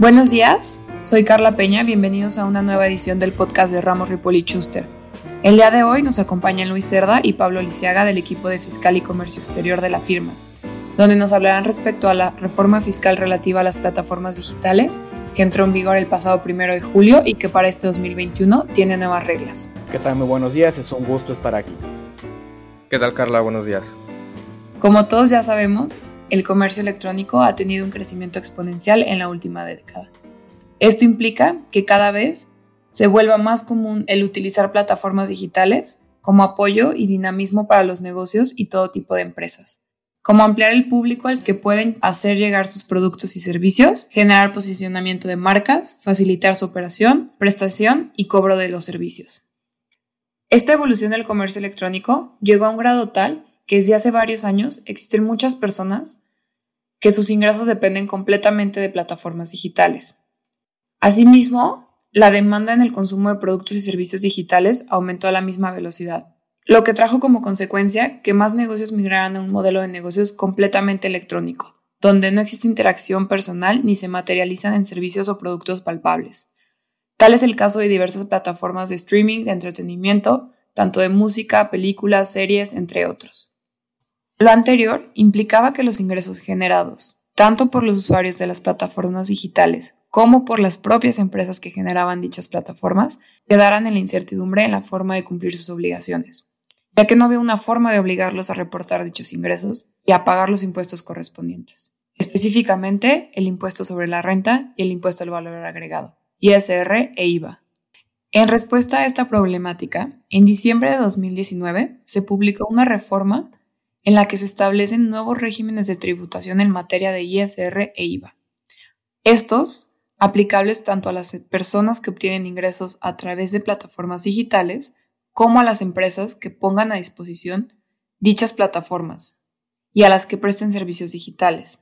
Buenos días, soy Carla Peña, bienvenidos a una nueva edición del podcast de Ramos Ripoli Schuster. El día de hoy nos acompañan Luis Cerda y Pablo Lisiaga del equipo de Fiscal y Comercio Exterior de la firma, donde nos hablarán respecto a la reforma fiscal relativa a las plataformas digitales que entró en vigor el pasado primero de julio y que para este 2021 tiene nuevas reglas. ¿Qué tal? Muy buenos días, es un gusto estar aquí. ¿Qué tal Carla? Buenos días. Como todos ya sabemos, el comercio electrónico ha tenido un crecimiento exponencial en la última década. Esto implica que cada vez se vuelva más común el utilizar plataformas digitales como apoyo y dinamismo para los negocios y todo tipo de empresas como ampliar el público al que pueden hacer llegar sus productos y servicios, generar posicionamiento de marcas, facilitar su operación, prestación y cobro de los servicios. Esta evolución del comercio electrónico llegó a un grado tal que desde hace varios años existen muchas personas que sus ingresos dependen completamente de plataformas digitales. Asimismo, la demanda en el consumo de productos y servicios digitales aumentó a la misma velocidad lo que trajo como consecuencia que más negocios migraran a un modelo de negocios completamente electrónico, donde no existe interacción personal ni se materializan en servicios o productos palpables. Tal es el caso de diversas plataformas de streaming de entretenimiento, tanto de música, películas, series, entre otros. Lo anterior implicaba que los ingresos generados, tanto por los usuarios de las plataformas digitales como por las propias empresas que generaban dichas plataformas, quedaran en la incertidumbre en la forma de cumplir sus obligaciones ya que no había una forma de obligarlos a reportar dichos ingresos y a pagar los impuestos correspondientes, específicamente el impuesto sobre la renta y el impuesto al valor agregado, ISR e IVA. En respuesta a esta problemática, en diciembre de 2019 se publicó una reforma en la que se establecen nuevos regímenes de tributación en materia de ISR e IVA. Estos, aplicables tanto a las personas que obtienen ingresos a través de plataformas digitales, como a las empresas que pongan a disposición dichas plataformas y a las que presten servicios digitales.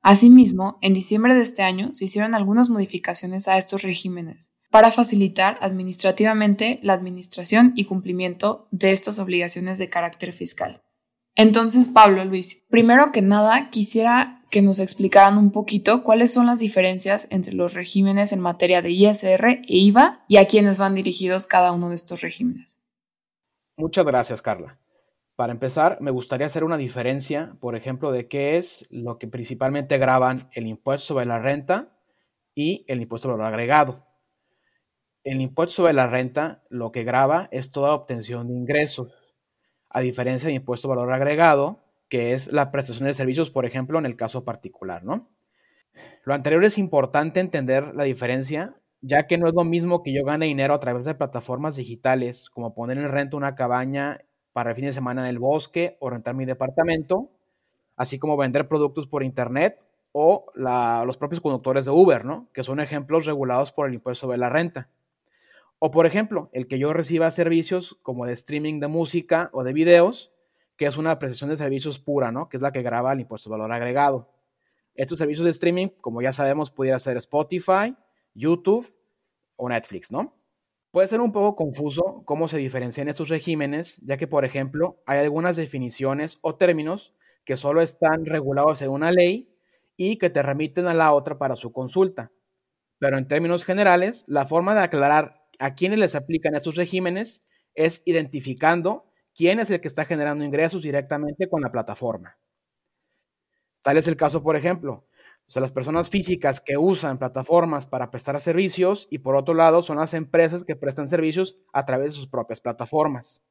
Asimismo, en diciembre de este año se hicieron algunas modificaciones a estos regímenes para facilitar administrativamente la administración y cumplimiento de estas obligaciones de carácter fiscal. Entonces, Pablo Luis, primero que nada quisiera que nos explicaran un poquito cuáles son las diferencias entre los regímenes en materia de ISR e IVA y a quiénes van dirigidos cada uno de estos regímenes. Muchas gracias, Carla. Para empezar, me gustaría hacer una diferencia, por ejemplo, de qué es lo que principalmente graban el impuesto sobre la renta y el impuesto sobre valor agregado. El impuesto sobre la renta lo que graba es toda obtención de ingresos, a diferencia del impuesto valor agregado, que es la prestación de servicios, por ejemplo, en el caso particular, ¿no? Lo anterior es importante entender la diferencia ya que no es lo mismo que yo gane dinero a través de plataformas digitales, como poner en renta una cabaña para el fin de semana en el bosque o rentar mi departamento, así como vender productos por internet o los propios conductores de Uber, ¿no? Que son ejemplos regulados por el impuesto de la renta. O por ejemplo, el que yo reciba servicios como de streaming de música o de videos, que es una prestación de servicios pura, ¿no? Que es la que graba el impuesto de valor agregado. Estos servicios de streaming, como ya sabemos, pudiera ser Spotify, YouTube o Netflix, ¿no? Puede ser un poco confuso cómo se diferencian estos regímenes, ya que, por ejemplo, hay algunas definiciones o términos que solo están regulados en una ley y que te remiten a la otra para su consulta. Pero en términos generales, la forma de aclarar a quiénes les aplican estos regímenes es identificando quién es el que está generando ingresos directamente con la plataforma. Tal es el caso, por ejemplo, o las personas físicas que usan plataformas para prestar servicios y por otro lado son las empresas que prestan servicios a través de sus propias plataformas.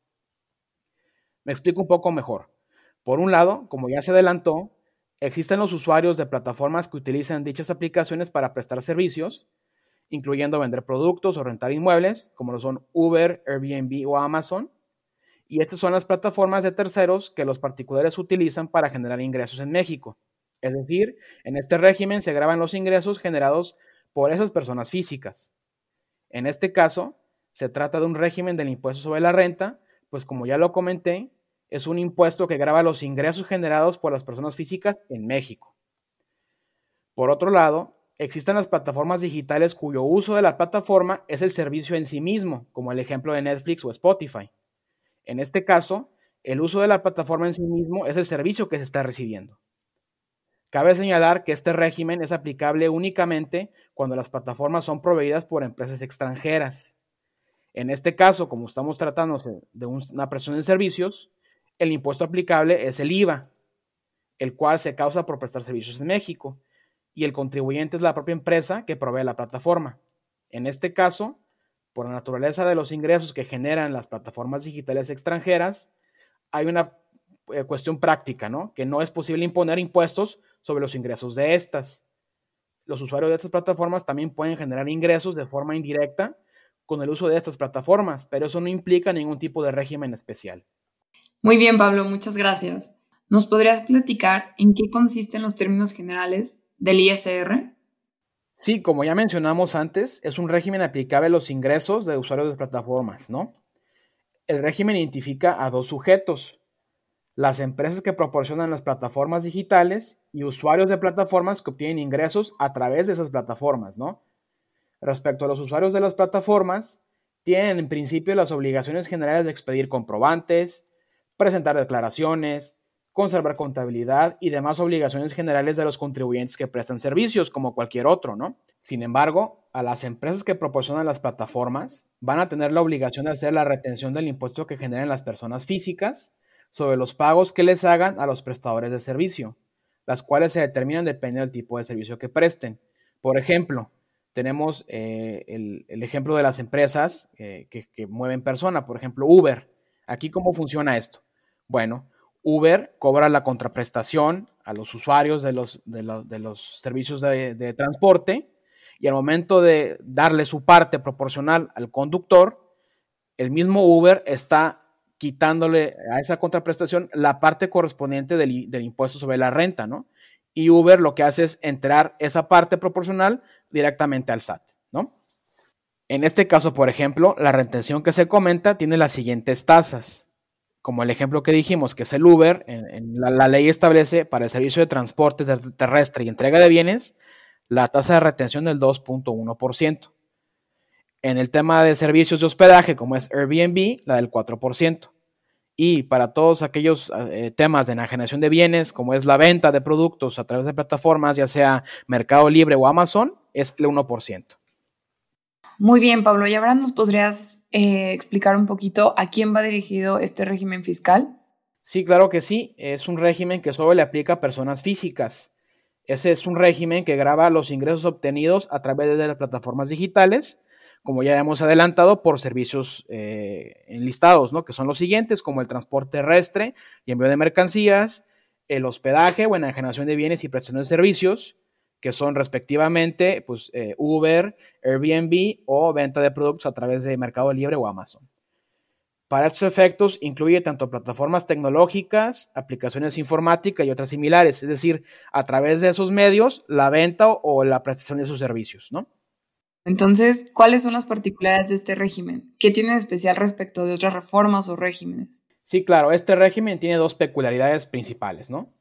Me explico un poco mejor. Por un lado, como ya se adelantó, existen los usuarios de plataformas que utilizan dichas aplicaciones para prestar servicios, incluyendo vender productos o rentar inmuebles, como lo son Uber, Airbnb o Amazon. Y estas son las plataformas de terceros que los particulares utilizan para generar ingresos en México. Es decir, en este régimen se graban los ingresos generados por esas personas físicas. En este caso, se trata de un régimen del impuesto sobre la renta, pues como ya lo comenté, es un impuesto que graba los ingresos generados por las personas físicas en México. Por otro lado, existen las plataformas digitales cuyo uso de la plataforma es el servicio en sí mismo, como el ejemplo de Netflix o Spotify. En este caso, el uso de la plataforma en sí mismo es el servicio que se está recibiendo. Cabe señalar que este régimen es aplicable únicamente cuando las plataformas son proveídas por empresas extranjeras. En este caso, como estamos tratando de una presión de servicios, el impuesto aplicable es el IVA, el cual se causa por prestar servicios en México, y el contribuyente es la propia empresa que provee la plataforma. En este caso, por la naturaleza de los ingresos que generan las plataformas digitales extranjeras, hay una eh, cuestión práctica, ¿no? Que no es posible imponer impuestos sobre los ingresos de estas. Los usuarios de estas plataformas también pueden generar ingresos de forma indirecta con el uso de estas plataformas, pero eso no implica ningún tipo de régimen especial. Muy bien, Pablo, muchas gracias. ¿Nos podrías platicar en qué consisten los términos generales del ISR? Sí, como ya mencionamos antes, es un régimen aplicable a los ingresos de usuarios de plataformas, ¿no? El régimen identifica a dos sujetos, las empresas que proporcionan las plataformas digitales y usuarios de plataformas que obtienen ingresos a través de esas plataformas, ¿no? Respecto a los usuarios de las plataformas, tienen en principio las obligaciones generales de expedir comprobantes, presentar declaraciones, conservar contabilidad y demás obligaciones generales de los contribuyentes que prestan servicios, como cualquier otro, ¿no? Sin embargo, a las empresas que proporcionan las plataformas van a tener la obligación de hacer la retención del impuesto que generen las personas físicas sobre los pagos que les hagan a los prestadores de servicio, las cuales se determinan dependiendo del tipo de servicio que presten. Por ejemplo, tenemos eh, el, ejemplo de las empresas eh, que, mueven personas, por ejemplo, Uber. Aquí, ¿cómo funciona esto? Bueno, Uber cobra la contraprestación a los usuarios de los, servicios de, de transporte y al momento de darle su parte proporcional al conductor, el mismo Uber está quitándole a esa contraprestación la parte correspondiente del, impuesto sobre la renta, ¿no? Y Uber lo que hace es entrar esa parte proporcional directamente al SAT, ¿no? En este caso, por ejemplo, la retención que se comenta tiene las siguientes tasas. Como el ejemplo que dijimos, que es el Uber, la, ley establece para el servicio de transporte terrestre y entrega de bienes la tasa de retención del 2.1%. En el tema de servicios de hospedaje, como es Airbnb, la del 4%. Y para todos aquellos eh, temas de enajenación de bienes, como es la venta de productos a través de plataformas, ya sea Mercado Libre o Amazon, es el 1%. Muy bien, Pablo. ¿Y ahora nos podrías eh, explicar un poquito a quién va dirigido este régimen fiscal? Sí, claro que sí. Es un régimen que solo le aplica a personas físicas. Ese es un régimen que graba los ingresos obtenidos a través de las plataformas digitales como ya hemos adelantado, por servicios eh, enlistados, ¿no? Que son los siguientes, como el transporte terrestre y envío de mercancías, el hospedaje o enajenación de bienes y prestación de servicios, que son respectivamente pues, eh, Uber, Airbnb o venta de productos a través de Mercado Libre o Amazon. Para estos efectos incluye tanto plataformas tecnológicas, aplicaciones informáticas y otras similares, es decir, a través de esos medios, la venta o la prestación de sus servicios, ¿no? Entonces, ¿cuáles son las particularidades de este régimen? ¿Qué tiene de especial respecto de otras reformas o regímenes? Sí, claro, este régimen tiene dos peculiaridades principales, ¿no?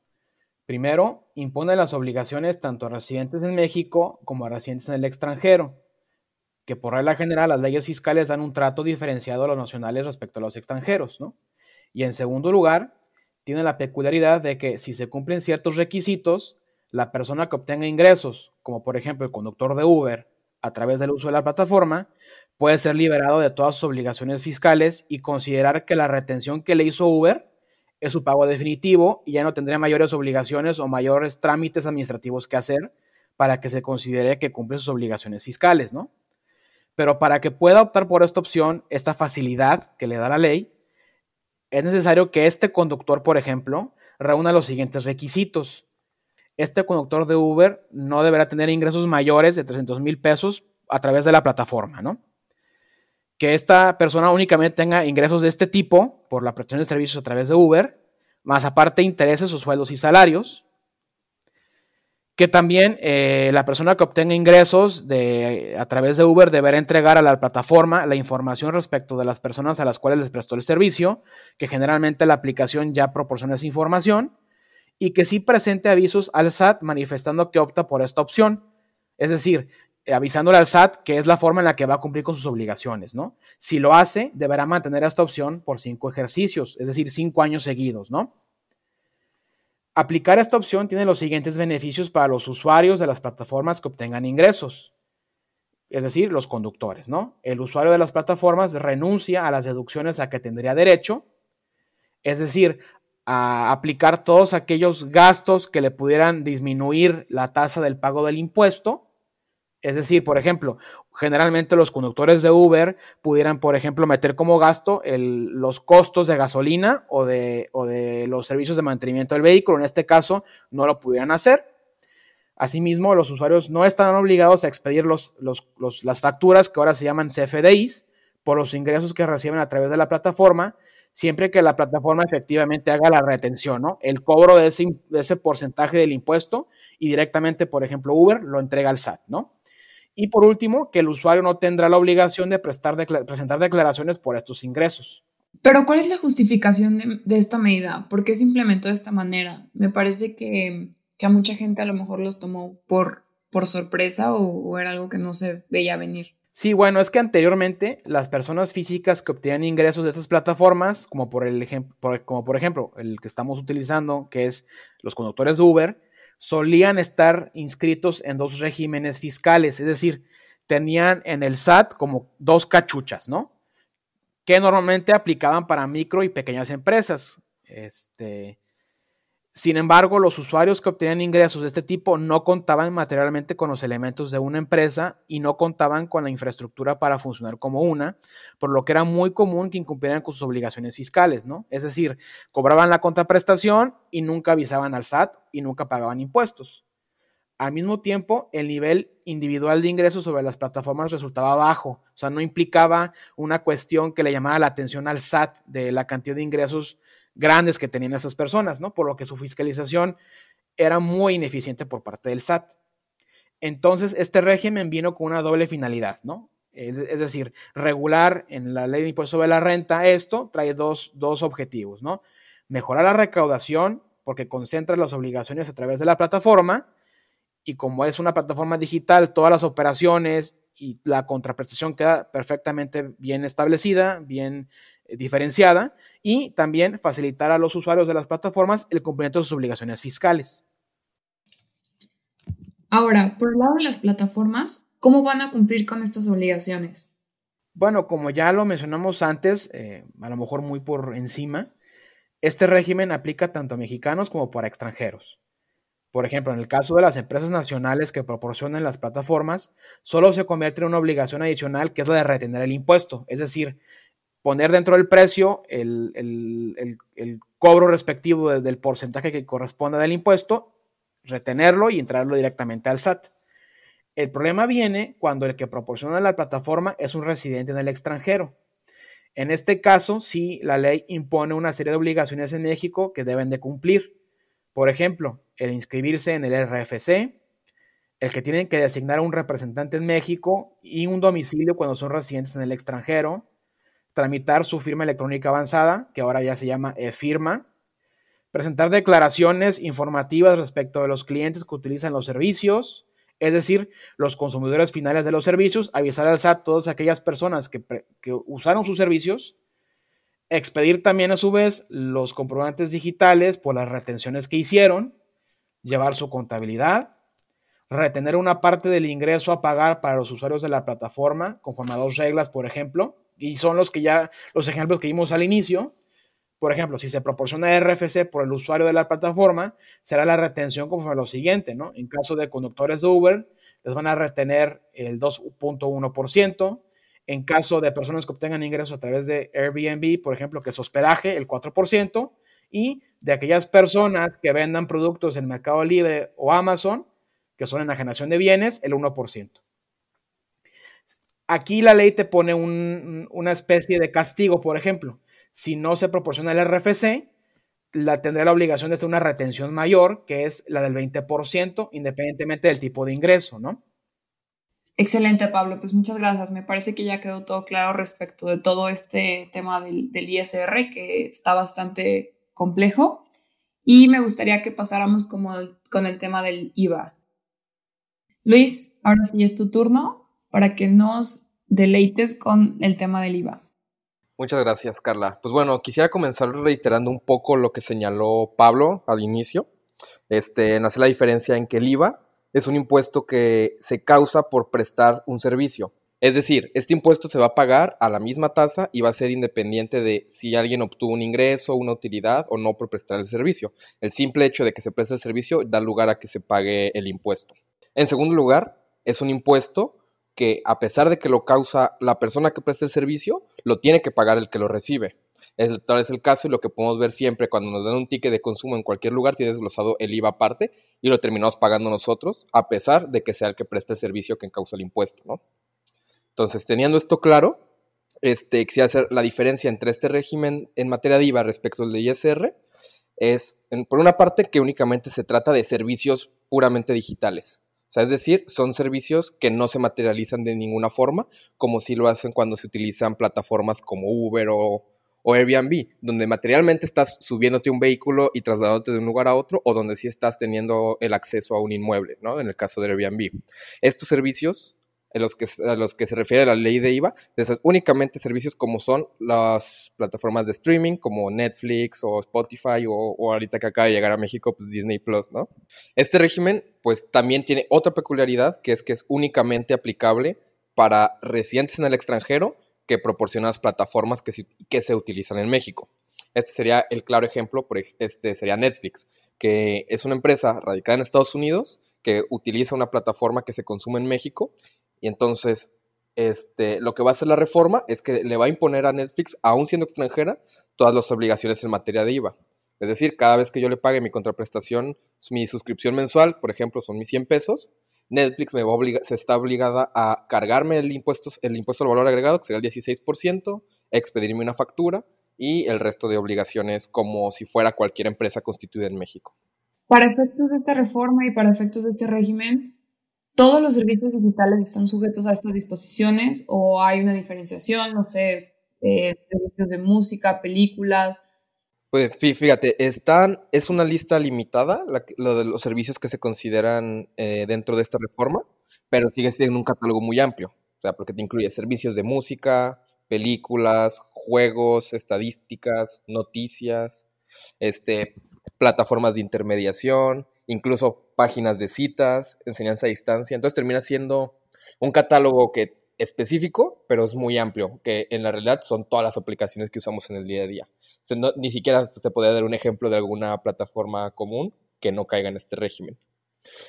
Primero, impone las obligaciones tanto a residentes en México como a residentes en el extranjero, que por regla general las leyes fiscales dan un trato diferenciado a los nacionales respecto a los extranjeros, ¿no? Y en segundo lugar, tiene la peculiaridad de que si se cumplen ciertos requisitos, la persona que obtenga ingresos, como por ejemplo el conductor de Uber, a través del uso de la plataforma, puede ser liberado de todas sus obligaciones fiscales y considerar que la retención que le hizo Uber es su pago definitivo y ya no tendría mayores obligaciones o mayores trámites administrativos que hacer para que se considere que cumple sus obligaciones fiscales, ¿no? Pero para que pueda optar por esta opción, esta facilidad que le da la ley, es necesario que este conductor, por ejemplo, reúna los siguientes requisitos este conductor de Uber no deberá tener ingresos mayores de 300 mil pesos a través de la plataforma, ¿no? Que esta persona únicamente tenga ingresos de este tipo por la prestación de servicios a través de Uber, más aparte intereses o sueldos y salarios. Que también eh, la persona que obtenga ingresos de, a través de Uber deberá entregar a la plataforma la información respecto de las personas a las cuales les prestó el servicio, que generalmente la aplicación ya proporciona esa información y que sí presente avisos al SAT manifestando que opta por esta opción. Es decir, avisándole al SAT que es la forma en la que va a cumplir con sus obligaciones, ¿no? Si lo hace, deberá mantener esta opción por cinco ejercicios, es decir, cinco años seguidos, ¿no? Aplicar esta opción tiene los siguientes beneficios para los usuarios de las plataformas que obtengan ingresos, es decir, los conductores, ¿no? El usuario de las plataformas renuncia a las deducciones a que tendría derecho, es decir, a aplicar todos aquellos gastos que le pudieran disminuir la tasa del pago del impuesto. Es decir, por ejemplo, generalmente los conductores de Uber pudieran, por ejemplo, meter como gasto los costos de gasolina o de, los servicios de mantenimiento del vehículo. En este caso, no lo pudieran hacer. Asimismo, los usuarios no están obligados a expedir las facturas que ahora se llaman CFDIs por los ingresos que reciben a través de la plataforma, siempre que la plataforma efectivamente haga la retención, ¿no? El cobro de ese, de ese porcentaje del impuesto y directamente, por ejemplo, Uber lo entrega al SAT, ¿no? Y por último, que el usuario no tendrá la obligación de prestar presentar declaraciones por estos ingresos. Pero ¿cuál es la justificación de, esta medida? ¿Por qué se implementó de esta manera? Me parece que, a mucha gente a lo mejor los tomó por, por sorpresa o, era algo que no se veía venir. Sí, bueno, es que anteriormente las personas físicas que obtenían ingresos de estas plataformas, como por, el como por ejemplo el que estamos utilizando, que es los conductores de Uber, solían estar inscritos en dos regímenes fiscales, es decir, tenían en el SAT como dos cachuchas, ¿no? Que normalmente aplicaban para micro y pequeñas empresas. Este, sin embargo, los usuarios que obtenían ingresos de este tipo no contaban materialmente con los elementos de una empresa y no contaban con la infraestructura para funcionar como una, por lo que era muy común que incumplieran con sus obligaciones fiscales, ¿no? Es decir, cobraban la contraprestación y nunca avisaban al SAT y nunca pagaban impuestos. Al mismo tiempo, el nivel individual de ingresos sobre las plataformas resultaba bajo, o sea, no implicaba una cuestión que le llamara la atención al SAT de la cantidad de ingresos grandes que tenían esas personas, ¿no? Por lo que su fiscalización era muy ineficiente por parte del SAT. Entonces, este régimen vino con una doble finalidad, ¿no? Es, decir, regular en la ley de impuesto sobre la renta esto trae dos, dos objetivos, ¿no? Mejorar la recaudación porque concentra las obligaciones a través de la plataforma y como es una plataforma digital, todas las operaciones y la contraprestación queda perfectamente bien establecida, bien diferenciada y también facilitar a los usuarios de las plataformas el cumplimiento de sus obligaciones fiscales. Ahora, por el lado de las plataformas, ¿cómo van a cumplir con estas obligaciones? Bueno, como ya lo mencionamos antes, eh, a lo mejor muy por encima, este régimen aplica tanto a mexicanos como para extranjeros. Por ejemplo, en el caso de las empresas nacionales que proporcionan las plataformas, solo se convierte en una obligación adicional que es la de retener el impuesto. Es decir, poner dentro del precio el, cobro respectivo del porcentaje que corresponda del impuesto, retenerlo y entrarlo directamente al SAT. El problema viene cuando el que proporciona la plataforma es un residente en el extranjero. En este caso, sí, la ley impone una serie de obligaciones en México que deben de cumplir. Por ejemplo, el inscribirse en el RFC, el que tienen que designar a un representante en México y un domicilio cuando son residentes en el extranjero, tramitar su firma electrónica avanzada, que ahora ya se llama e-firma, presentar declaraciones informativas respecto de los clientes que utilizan los servicios, es decir, los consumidores finales de los servicios, avisar al SAT todas aquellas personas que, que usaron sus servicios, expedir también a su vez los comprobantes digitales por las retenciones que hicieron, llevar su contabilidad, retener una parte del ingreso a pagar para los usuarios de la plataforma, conforme a dos reglas, por ejemplo, y son los que ya, los ejemplos que vimos al inicio. Por ejemplo, si se proporciona RFC por el usuario de la plataforma, será la retención conforme a lo siguiente, ¿no? En caso de conductores de Uber, les van a retener el 2.1%. En caso de personas que obtengan ingresos a través de Airbnb, por ejemplo, que es hospedaje, el 4%. Y de aquellas personas que vendan productos en Mercado Libre o Amazon, que son enajenación de bienes, el 1%. Aquí la ley te pone una especie de castigo, por ejemplo. Si no se proporciona el RFC, la, tendrá la obligación de hacer una retención mayor, que es la del 20%, independientemente del tipo de ingreso, ¿no? Excelente, Pablo. Pues muchas gracias. Me parece que ya quedó todo claro respecto de todo este tema del, del ISR, que está bastante complejo. Y me gustaría que pasáramos con el tema del IVA. Luis, ahora sí es tu turno para que nos deleites con el tema del IVA. Muchas gracias, Carla. Pues bueno, quisiera comenzar reiterando un poco lo que señaló Pablo al inicio. Este, nace la diferencia en que el IVA es un impuesto que se causa por prestar un servicio. Es decir, este impuesto se va a pagar a la misma tasa y va a ser independiente de si alguien obtuvo un ingreso, una utilidad o no por prestar el servicio. El simple hecho de que se preste el servicio da lugar a que se pague el impuesto. En segundo lugar, es un impuesto que a pesar de que lo causa la persona que presta el servicio, lo tiene que pagar el que lo recibe. Es, tal es el caso y lo que podemos ver siempre cuando nos dan un ticket de consumo en cualquier lugar, tiene desglosado el IVA aparte y lo terminamos pagando nosotros, a pesar de que sea el que presta el servicio que causa el impuesto, ¿no? Entonces, teniendo esto claro, este, quisiera hacer la diferencia entre este régimen en materia de IVA respecto al de ISR, es, por una parte, que únicamente se trata de servicios puramente digitales. O sea, es decir, son servicios que no se materializan de ninguna forma, como si lo hacen cuando se utilizan plataformas como Uber o, o Airbnb, donde materialmente estás subiéndote un vehículo y trasladándote de un lugar a otro, o donde sí estás teniendo el acceso a un inmueble, ¿no? En el caso de Airbnb. Estos servicios a los que, se refiere la ley de IVA, de únicamente servicios como son las plataformas de streaming, como Netflix o Spotify, o, ahorita que acaba de llegar a México, pues Disney Plus, ¿no? Este régimen, pues también tiene otra peculiaridad, que es que es únicamente aplicable para residentes en el extranjero que proporcionan las plataformas que se, que se utilizan en México. Este sería el claro ejemplo, por este sería Netflix, que es una empresa radicada en Estados Unidos que utiliza una plataforma que se consume en México y entonces, este, lo que va a hacer la reforma es que le va a imponer a Netflix, aún siendo extranjera, todas las obligaciones en materia de IVA. Es decir, cada vez que yo le pague mi contraprestación, mi suscripción mensual, por ejemplo, son mis 100 pesos, Netflix me va se está obligada a cargarme el impuesto, el impuesto al valor agregado, que sería el 16%, expedirme una factura y el resto de obligaciones como si fuera cualquier empresa constituida en México. Para efectos de esta reforma y para efectos de este régimen, ¿Todos los servicios digitales están sujetos a estas disposiciones o hay una diferenciación, no sé, eh, servicios de música, películas? Pues fíjate, están, es una lista limitada, lo de los servicios que se consideran eh, dentro de esta reforma, pero sigue siendo un catálogo muy amplio, o sea, porque te incluye servicios de música, películas, juegos, estadísticas, noticias, este, plataformas de intermediación, incluso páginas de citas, enseñanza a distancia. Entonces termina siendo un catálogo que específico, pero es muy amplio, que en la realidad son todas las aplicaciones que usamos en el día a día. ni siquiera te podría dar un ejemplo de alguna plataforma común que no caiga en este régimen.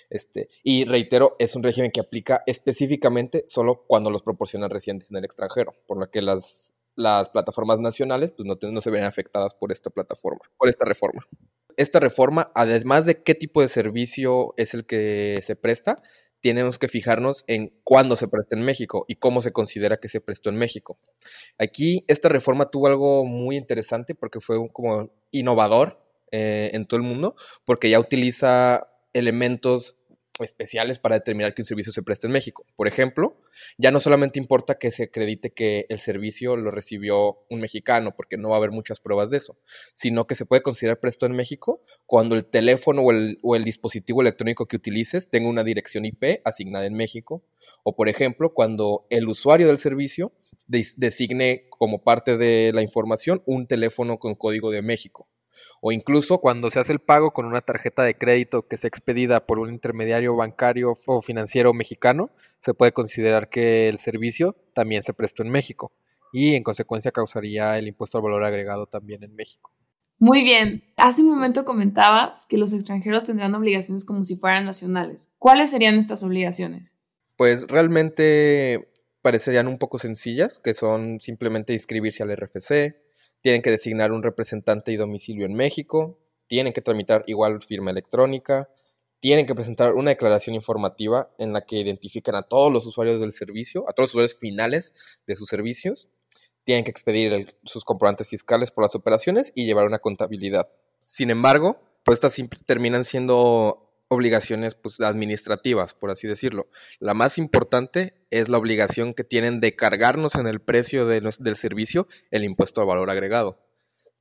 Este, y reitero, es un régimen que aplica específicamente solo cuando los proporcionan residentes en el extranjero, por lo que las, las plataformas nacionales pues no, se ven afectadas por esta plataforma, por esta reforma esta reforma, además de qué tipo de servicio es el que se presta, tenemos que fijarnos en cuándo se presta en México y cómo se considera que se prestó en México. Aquí esta reforma tuvo algo muy interesante porque fue como innovador eh, en todo el mundo, porque ya utiliza elementos especiales para determinar que un servicio se preste en México. Por ejemplo, ya no solamente importa que se acredite que el servicio lo recibió un mexicano, porque no va a haber muchas pruebas de eso, sino que se puede considerar presto en México cuando el teléfono o el, o el dispositivo electrónico que utilices tenga una dirección IP asignada en México, o por ejemplo, cuando el usuario del servicio designe como parte de la información un teléfono con código de México o incluso cuando se hace el pago con una tarjeta de crédito que sea expedida por un intermediario bancario o financiero mexicano, se puede considerar que el servicio también se prestó en México y en consecuencia causaría el impuesto al valor agregado también en México. Muy bien, hace un momento comentabas que los extranjeros tendrán obligaciones como si fueran nacionales. ¿Cuáles serían estas obligaciones? Pues realmente parecerían un poco sencillas, que son simplemente inscribirse al RFC, tienen que designar un representante y domicilio en México, tienen que tramitar igual firma electrónica, tienen que presentar una declaración informativa en la que identifican a todos los usuarios del servicio, a todos los usuarios finales de sus servicios, tienen que expedir sus comprobantes fiscales por las operaciones y llevar una contabilidad. Sin embargo, pues estas terminan siendo obligaciones pues, administrativas, por así decirlo. La más importante es la obligación que tienen de cargarnos en el precio del servicio el impuesto al valor agregado.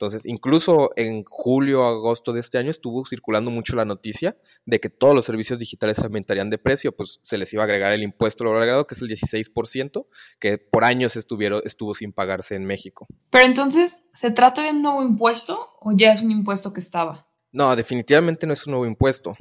Entonces, incluso en julio, agosto de este año estuvo circulando mucho la noticia de que todos los servicios digitales aumentarían de precio, pues se les iba a agregar el impuesto al valor agregado, que es el 16%, que por años estuvieron, estuvo sin pagarse en México. Pero entonces, ¿se trata de un nuevo impuesto o ya es un impuesto que estaba? No, definitivamente no es un nuevo impuesto.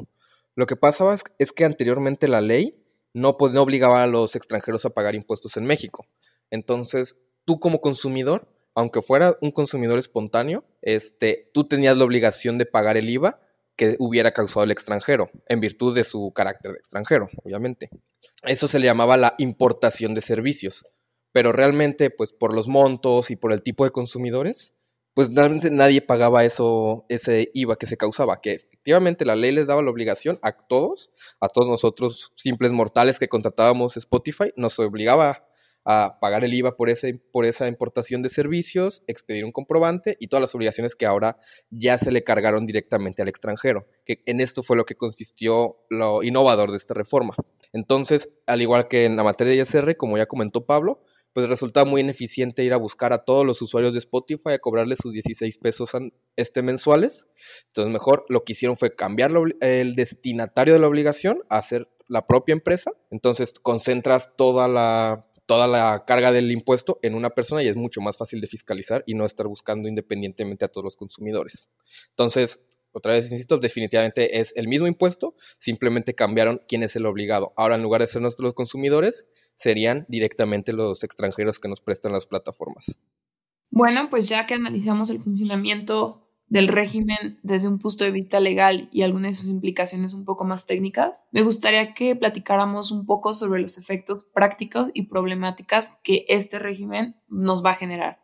Lo que pasaba es, que anteriormente la ley no, no obligaba a los extranjeros a pagar impuestos en México. Entonces, tú como consumidor, aunque fuera un consumidor espontáneo, este, tú tenías la obligación de pagar el IVA que hubiera causado el extranjero, en virtud de su carácter de extranjero, obviamente. Eso se le llamaba la importación de servicios, pero realmente, pues por los montos y por el tipo de consumidores, pues realmente nadie pagaba eso, ese IVA que se causaba, que efectivamente la ley les daba la obligación a todos, a todos nosotros simples mortales que contratábamos Spotify, nos obligaba a pagar el IVA por, ese, por esa importación de servicios, expedir un comprobante y todas las obligaciones que ahora ya se le cargaron directamente al extranjero, que en esto fue lo que consistió lo innovador de esta reforma. Entonces, al igual que en la materia de ISR, como ya comentó Pablo, pues resulta muy ineficiente ir a buscar a todos los usuarios de Spotify a cobrarles sus 16 pesos este mensuales. Entonces, mejor lo que hicieron fue cambiar el destinatario de la obligación a ser la propia empresa. Entonces, concentras toda la toda la carga del impuesto en una persona y es mucho más fácil de fiscalizar y no estar buscando independientemente a todos los consumidores. Entonces, otra vez insisto, definitivamente es el mismo impuesto, simplemente cambiaron quién es el obligado. Ahora, en lugar de ser nuestros consumidores, serían directamente los extranjeros que nos prestan las plataformas. Bueno, pues ya que analizamos el funcionamiento del régimen desde un punto de vista legal y algunas de sus implicaciones un poco más técnicas, me gustaría que platicáramos un poco sobre los efectos prácticos y problemáticas que este régimen nos va a generar.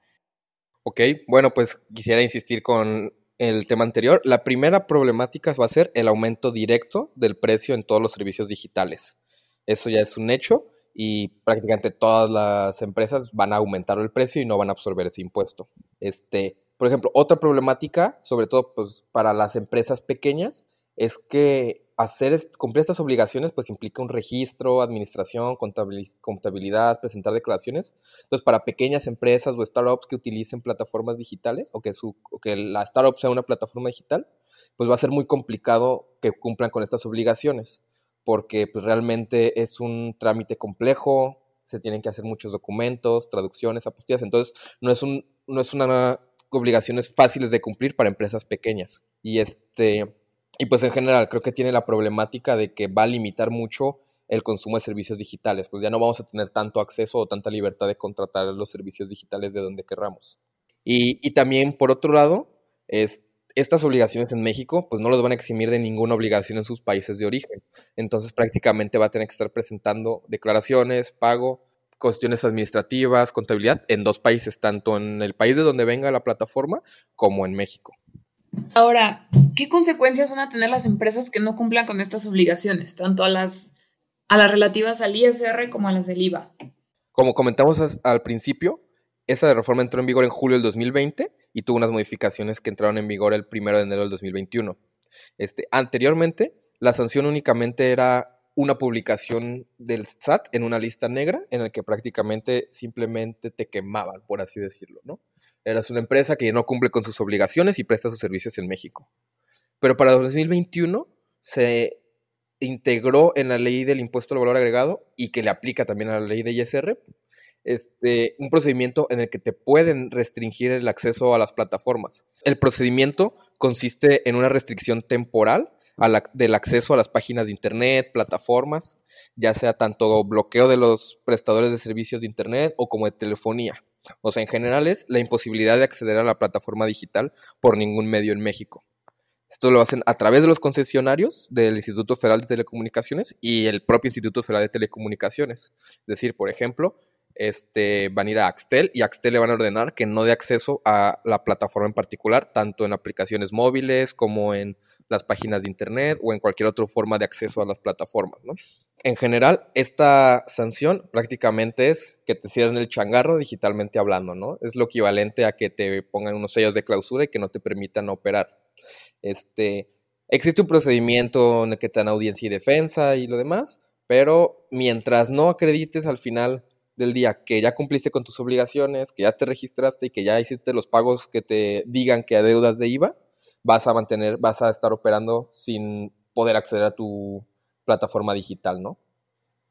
Ok, bueno, pues quisiera insistir con el tema anterior. La primera problemática va a ser el aumento directo del precio en todos los servicios digitales. Eso ya es un hecho y prácticamente todas las empresas van a aumentar el precio y no van a absorber ese impuesto. Este, por ejemplo, otra problemática, sobre todo pues, para las empresas pequeñas, es que hacer cumplir estas obligaciones pues implica un registro, administración, contabilidad, presentar declaraciones. Entonces, para pequeñas empresas o startups que utilicen plataformas digitales o que, su, o que la startup sea una plataforma digital, pues va a ser muy complicado que cumplan con estas obligaciones porque pues, realmente es un trámite complejo, se tienen que hacer muchos documentos, traducciones, apostillas, entonces no es, un, no es una obligaciones fáciles de cumplir para empresas pequeñas. Y este y pues en general creo que tiene la problemática de que va a limitar mucho el consumo de servicios digitales, pues ya no vamos a tener tanto acceso o tanta libertad de contratar los servicios digitales de donde querramos. Y, y también, por otro lado, es, estas obligaciones en México, pues no los van a eximir de ninguna obligación en sus países de origen. Entonces prácticamente va a tener que estar presentando declaraciones, pago, cuestiones administrativas, contabilidad en dos países, tanto en el país de donde venga la plataforma como en México. Ahora, ¿qué consecuencias van a tener las empresas que no cumplan con estas obligaciones, tanto a las, a las relativas al ISR como a las del IVA? Como comentamos al principio, esa reforma entró en vigor en julio del 2020 y tuvo unas modificaciones que entraron en vigor el 1 de enero del 2021. Este, anteriormente, la sanción únicamente era una publicación del SAT en una lista negra en la que prácticamente simplemente te quemaban, por así decirlo, ¿no? Eras una empresa que no cumple con sus obligaciones y presta sus servicios en México. Pero para 2021 se integró en la ley del impuesto al valor agregado y que le aplica también a la ley de ISR este, un procedimiento en el que te pueden restringir el acceso a las plataformas. El procedimiento consiste en una restricción temporal del acceso a las páginas de Internet, plataformas, ya sea tanto bloqueo de los prestadores de servicios de Internet o como de telefonía. O sea, en general es la imposibilidad de acceder a la plataforma digital por ningún medio en México. Esto lo hacen a través de los concesionarios del Instituto Federal de Telecomunicaciones y el propio Instituto Federal de Telecomunicaciones. Es decir, por ejemplo, este, van a ir a Axtel y Axtel le van a ordenar que no dé acceso a la plataforma en particular, tanto en aplicaciones móviles como en las páginas de internet o en cualquier otra forma de acceso a las plataformas. En general, esta sanción prácticamente es que te cierren el changarro digitalmente hablando, ¿no? Es lo equivalente a que te pongan unos sellos de clausura y que no te permitan operar. Este, existe un procedimiento en el que te dan audiencia y defensa y lo demás, pero mientras no acredites al final del día que ya cumpliste con tus obligaciones, que ya te registraste y que ya hiciste los pagos que te digan que adeudas de IVA, vas a mantener, vas a estar operando sin poder acceder a tu plataforma digital, ¿no?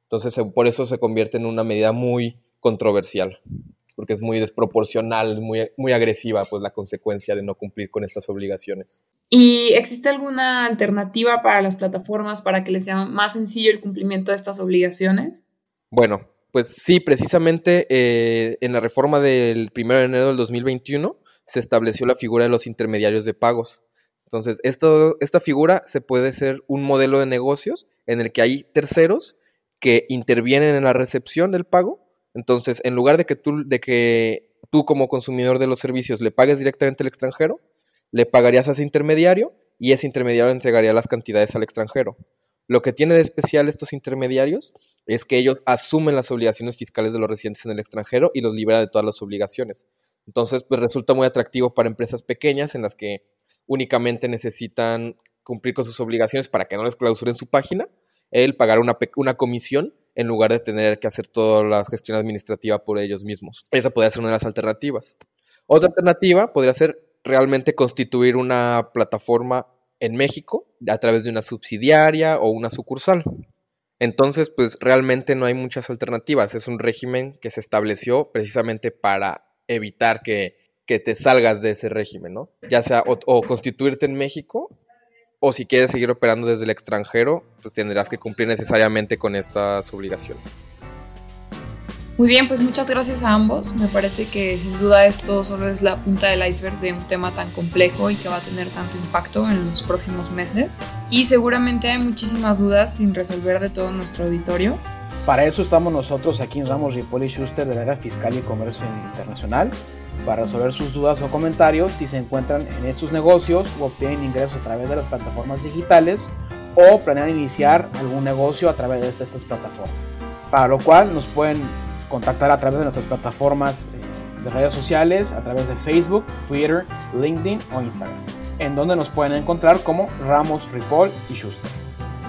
Entonces, por eso se convierte en una medida muy controversial, porque es muy desproporcional, muy, muy agresiva, pues la consecuencia de no cumplir con estas obligaciones. ¿Y existe alguna alternativa para las plataformas para que les sea más sencillo el cumplimiento de estas obligaciones? Bueno, pues sí, precisamente eh, en la reforma del 1 de enero del 2021 se estableció la figura de los intermediarios de pagos. Entonces, esto, esta figura se puede ser un modelo de negocios en el que hay terceros que intervienen en la recepción del pago. Entonces, en lugar de que tú, de que tú como consumidor de los servicios le pagues directamente al extranjero, le pagarías a ese intermediario y ese intermediario entregaría las cantidades al extranjero. Lo que tiene de especial estos intermediarios es que ellos asumen las obligaciones fiscales de los residentes en el extranjero y los libera de todas las obligaciones. Entonces, pues resulta muy atractivo para empresas pequeñas en las que únicamente necesitan cumplir con sus obligaciones para que no les clausuren su página, el pagar una, una comisión en lugar de tener que hacer toda la gestión administrativa por ellos mismos. Esa podría ser una de las alternativas. Otra alternativa podría ser realmente constituir una plataforma en México a través de una subsidiaria o una sucursal. Entonces, pues realmente no hay muchas alternativas. Es un régimen que se estableció precisamente para evitar que, te salgas de ese régimen, ¿no? Ya sea o, constituirte en México o si quieres seguir operando desde el extranjero, pues tendrás que cumplir necesariamente con estas obligaciones. Muy bien, pues muchas gracias a ambos. Me parece que sin duda esto solo es la punta del iceberg de un tema tan complejo y que va a tener tanto impacto en los próximos meses. Y seguramente hay muchísimas dudas sin resolver de todo nuestro auditorio. Para eso estamos nosotros aquí en Ramos Ripoli Schuster del área fiscal y comercio internacional para resolver sus dudas o comentarios si se encuentran en estos negocios o obtienen ingresos a través de las plataformas digitales o planean iniciar algún negocio a través de estas plataformas. Para lo cual nos pueden contactar a través de nuestras plataformas eh, de redes sociales, a través de Facebook, Twitter, LinkedIn o Instagram, en donde nos pueden encontrar como Ramos, Ripoll y Schuster.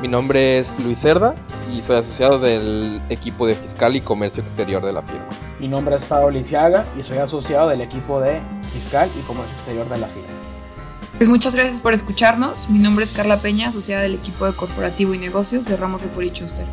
Mi nombre es Luis Cerda y soy asociado del equipo de fiscal y comercio exterior de la firma. Mi nombre es Pablo Lisiaga y soy asociado del equipo de fiscal y comercio exterior de la firma. Pues muchas gracias por escucharnos. Mi nombre es Carla Peña, asociada del equipo de corporativo y negocios de Ramos Ripoll y Schuster.